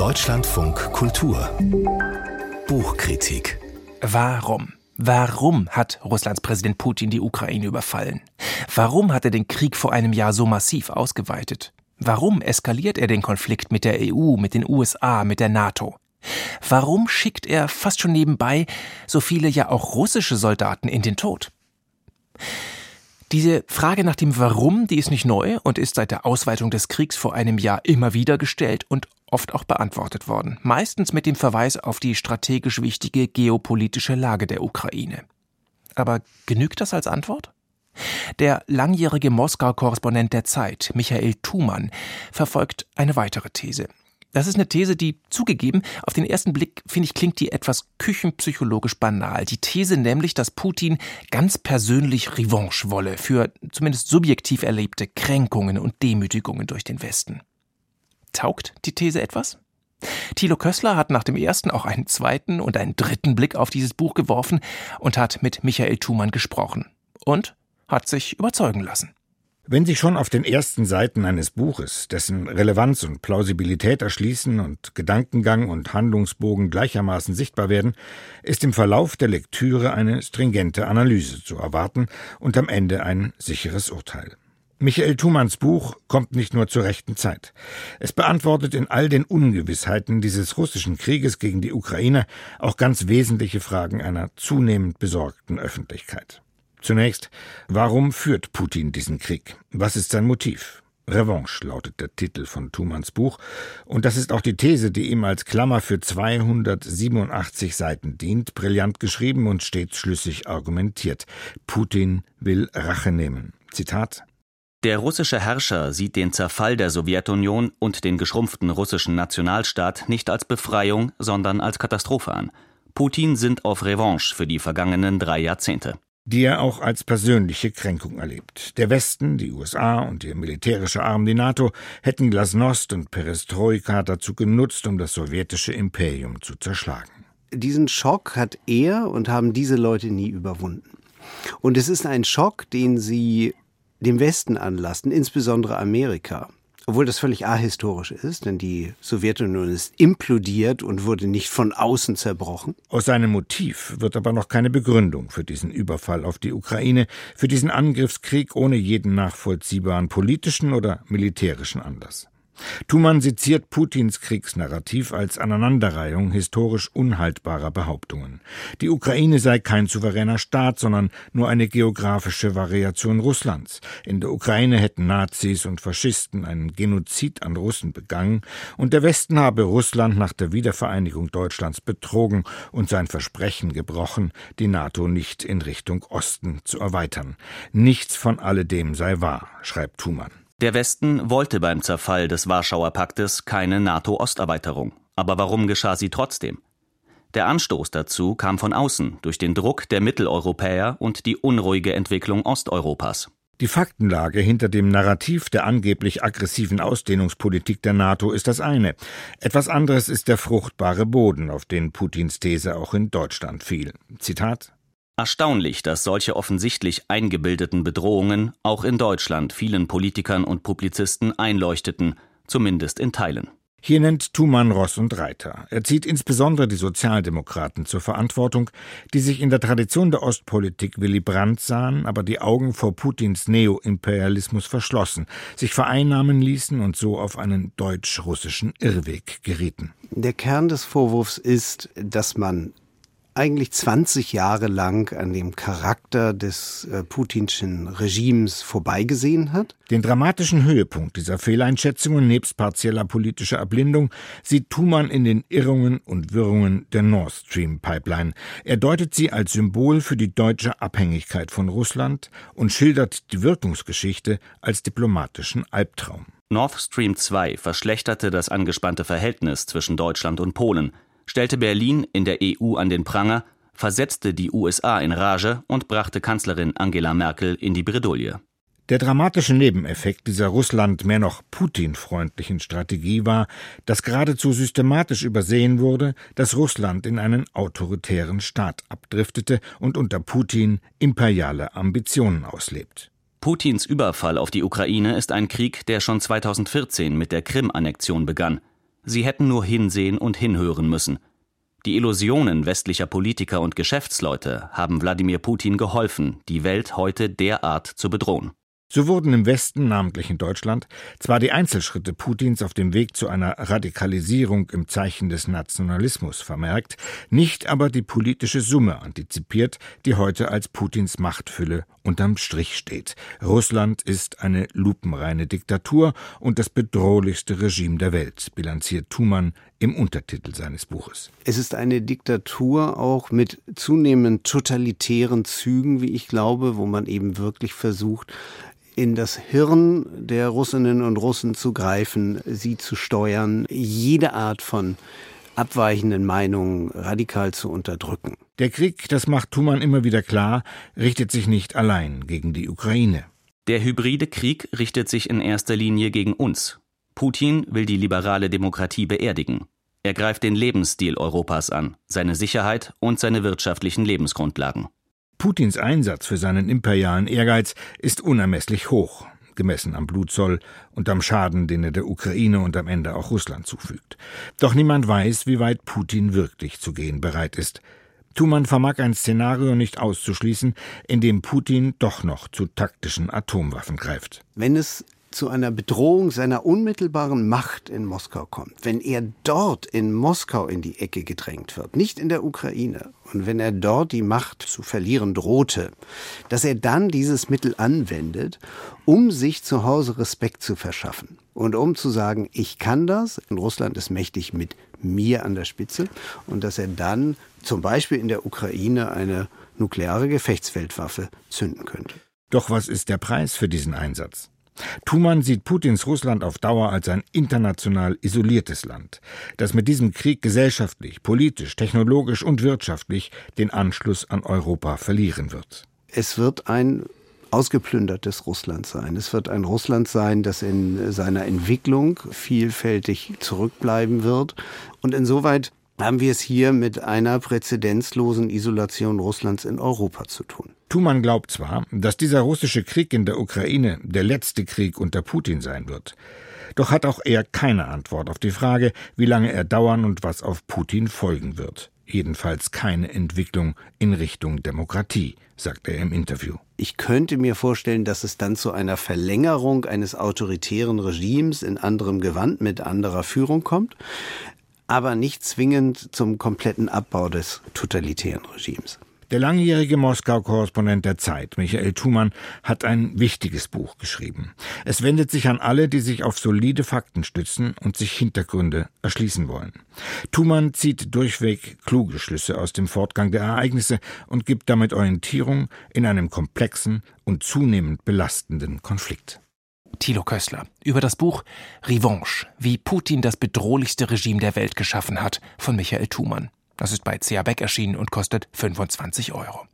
Deutschlandfunk Kultur Buchkritik Warum? Warum hat Russlands Präsident Putin die Ukraine überfallen? Warum hat er den Krieg vor einem Jahr so massiv ausgeweitet? Warum eskaliert er den Konflikt mit der EU, mit den USA, mit der NATO? Warum schickt er fast schon nebenbei so viele ja auch russische Soldaten in den Tod? Diese Frage nach dem Warum, die ist nicht neu und ist seit der Ausweitung des Kriegs vor einem Jahr immer wieder gestellt und oft auch beantwortet worden, meistens mit dem Verweis auf die strategisch wichtige geopolitische Lage der Ukraine. Aber genügt das als Antwort? Der langjährige Moskau-Korrespondent der Zeit, Michael Thumann, verfolgt eine weitere These. Das ist eine These, die zugegeben, auf den ersten Blick, finde ich, klingt die etwas küchenpsychologisch banal. Die These nämlich, dass Putin ganz persönlich Revanche wolle für zumindest subjektiv erlebte Kränkungen und Demütigungen durch den Westen. Taugt die These etwas? Thilo Kössler hat nach dem ersten auch einen zweiten und einen dritten Blick auf dieses Buch geworfen und hat mit Michael Thumann gesprochen. Und hat sich überzeugen lassen. Wenn sich schon auf den ersten Seiten eines Buches, dessen Relevanz und Plausibilität erschließen und Gedankengang und Handlungsbogen gleichermaßen sichtbar werden, ist im Verlauf der Lektüre eine stringente Analyse zu erwarten und am Ende ein sicheres Urteil. Michael Thumanns Buch kommt nicht nur zur rechten Zeit. Es beantwortet in all den Ungewissheiten dieses russischen Krieges gegen die Ukraine auch ganz wesentliche Fragen einer zunehmend besorgten Öffentlichkeit. Zunächst, warum führt Putin diesen Krieg? Was ist sein Motiv? Revanche lautet der Titel von Thumanns Buch, und das ist auch die These, die ihm als Klammer für 287 Seiten dient, brillant geschrieben und stets schlüssig argumentiert. Putin will Rache nehmen. Zitat der russische Herrscher sieht den Zerfall der Sowjetunion und den geschrumpften russischen Nationalstaat nicht als Befreiung, sondern als Katastrophe an. Putin sind auf Revanche für die vergangenen drei Jahrzehnte die er auch als persönliche Kränkung erlebt. Der Westen, die USA und ihr militärischer Arm, die NATO, hätten Glasnost und Perestroika dazu genutzt, um das sowjetische Imperium zu zerschlagen. Diesen Schock hat er und haben diese Leute nie überwunden. Und es ist ein Schock, den sie dem Westen anlasten, insbesondere Amerika obwohl das völlig ahistorisch ist, denn die Sowjetunion ist implodiert und wurde nicht von außen zerbrochen. Aus seinem Motiv wird aber noch keine Begründung für diesen Überfall auf die Ukraine, für diesen Angriffskrieg ohne jeden nachvollziehbaren politischen oder militärischen Anlass. Thumann seziert Putins Kriegsnarrativ als Aneinanderreihung historisch unhaltbarer Behauptungen. Die Ukraine sei kein souveräner Staat, sondern nur eine geografische Variation Russlands. In der Ukraine hätten Nazis und Faschisten einen Genozid an Russen begangen und der Westen habe Russland nach der Wiedervereinigung Deutschlands betrogen und sein Versprechen gebrochen, die NATO nicht in Richtung Osten zu erweitern. Nichts von alledem sei wahr, schreibt Thumann. Der Westen wollte beim Zerfall des Warschauer Paktes keine NATO-Osterweiterung. Aber warum geschah sie trotzdem? Der Anstoß dazu kam von außen durch den Druck der Mitteleuropäer und die unruhige Entwicklung Osteuropas. Die Faktenlage hinter dem Narrativ der angeblich aggressiven Ausdehnungspolitik der NATO ist das eine. Etwas anderes ist der fruchtbare Boden, auf den Putins These auch in Deutschland fiel. Zitat Erstaunlich, dass solche offensichtlich eingebildeten Bedrohungen auch in Deutschland vielen Politikern und Publizisten einleuchteten, zumindest in Teilen. Hier nennt Thumann Ross und Reiter. Er zieht insbesondere die Sozialdemokraten zur Verantwortung, die sich in der Tradition der Ostpolitik Willy Brandt sahen, aber die Augen vor Putins Neo-Imperialismus verschlossen, sich vereinnahmen ließen und so auf einen deutsch-russischen Irrweg gerieten. Der Kern des Vorwurfs ist, dass man eigentlich 20 Jahre lang an dem Charakter des äh, putinschen Regimes vorbeigesehen hat. Den dramatischen Höhepunkt dieser Fehleinschätzungen nebst partieller politischer Erblindung sieht Thumann in den Irrungen und Wirrungen der Nord Stream Pipeline. Er deutet sie als Symbol für die deutsche Abhängigkeit von Russland und schildert die Wirkungsgeschichte als diplomatischen Albtraum. Nord Stream 2 verschlechterte das angespannte Verhältnis zwischen Deutschland und Polen stellte Berlin in der EU an den Pranger, versetzte die USA in Rage und brachte Kanzlerin Angela Merkel in die Bredouille. Der dramatische Nebeneffekt dieser Russland mehr noch Putin-freundlichen Strategie war, dass geradezu systematisch übersehen wurde, dass Russland in einen autoritären Staat abdriftete und unter Putin imperiale Ambitionen auslebt. Putins Überfall auf die Ukraine ist ein Krieg, der schon 2014 mit der Krim-Annexion begann. Sie hätten nur hinsehen und hinhören müssen. Die Illusionen westlicher Politiker und Geschäftsleute haben Wladimir Putin geholfen, die Welt heute derart zu bedrohen. So wurden im Westen, namentlich in Deutschland, zwar die Einzelschritte Putins auf dem Weg zu einer Radikalisierung im Zeichen des Nationalismus vermerkt, nicht aber die politische Summe antizipiert, die heute als Putins Machtfülle unterm Strich steht. Russland ist eine lupenreine Diktatur und das bedrohlichste Regime der Welt, bilanziert Thumann im Untertitel seines Buches. Es ist eine Diktatur auch mit zunehmend totalitären Zügen, wie ich glaube, wo man eben wirklich versucht, in das Hirn der Russinnen und Russen zu greifen, sie zu steuern, jede Art von abweichenden Meinungen radikal zu unterdrücken. Der Krieg, das macht Thumann immer wieder klar, richtet sich nicht allein gegen die Ukraine. Der hybride Krieg richtet sich in erster Linie gegen uns. Putin will die liberale Demokratie beerdigen. Er greift den Lebensstil Europas an, seine Sicherheit und seine wirtschaftlichen Lebensgrundlagen. Putins Einsatz für seinen imperialen Ehrgeiz ist unermesslich hoch, gemessen am Blutzoll und am Schaden, den er der Ukraine und am Ende auch Russland zufügt. Doch niemand weiß, wie weit Putin wirklich zu gehen bereit ist. Thumann vermag ein Szenario nicht auszuschließen, in dem Putin doch noch zu taktischen Atomwaffen greift. Wenn es zu einer Bedrohung seiner unmittelbaren Macht in Moskau kommt, wenn er dort in Moskau in die Ecke gedrängt wird, nicht in der Ukraine, und wenn er dort die Macht zu verlieren drohte, dass er dann dieses Mittel anwendet, um sich zu Hause Respekt zu verschaffen und um zu sagen, ich kann das, und Russland ist mächtig mit mir an der Spitze, und dass er dann zum Beispiel in der Ukraine eine nukleare Gefechtsfeldwaffe zünden könnte. Doch was ist der Preis für diesen Einsatz? Thumann sieht Putins Russland auf Dauer als ein international isoliertes Land, das mit diesem Krieg gesellschaftlich, politisch, technologisch und wirtschaftlich den Anschluss an Europa verlieren wird. Es wird ein ausgeplündertes Russland sein. Es wird ein Russland sein, das in seiner Entwicklung vielfältig zurückbleiben wird. Und insoweit haben wir es hier mit einer präzedenzlosen Isolation Russlands in Europa zu tun. Thumann glaubt zwar, dass dieser russische Krieg in der Ukraine der letzte Krieg unter Putin sein wird. Doch hat auch er keine Antwort auf die Frage, wie lange er dauern und was auf Putin folgen wird. Jedenfalls keine Entwicklung in Richtung Demokratie, sagt er im Interview. Ich könnte mir vorstellen, dass es dann zu einer Verlängerung eines autoritären Regimes in anderem Gewand mit anderer Führung kommt aber nicht zwingend zum kompletten Abbau des totalitären Regimes. Der langjährige Moskau-Korrespondent der Zeit, Michael Thumann, hat ein wichtiges Buch geschrieben. Es wendet sich an alle, die sich auf solide Fakten stützen und sich Hintergründe erschließen wollen. Thumann zieht durchweg kluge Schlüsse aus dem Fortgang der Ereignisse und gibt damit Orientierung in einem komplexen und zunehmend belastenden Konflikt. Thilo Köstler über das Buch Revanche, wie Putin das bedrohlichste Regime der Welt geschaffen hat von Michael Thumann. Das ist bei CA Beck erschienen und kostet 25 Euro.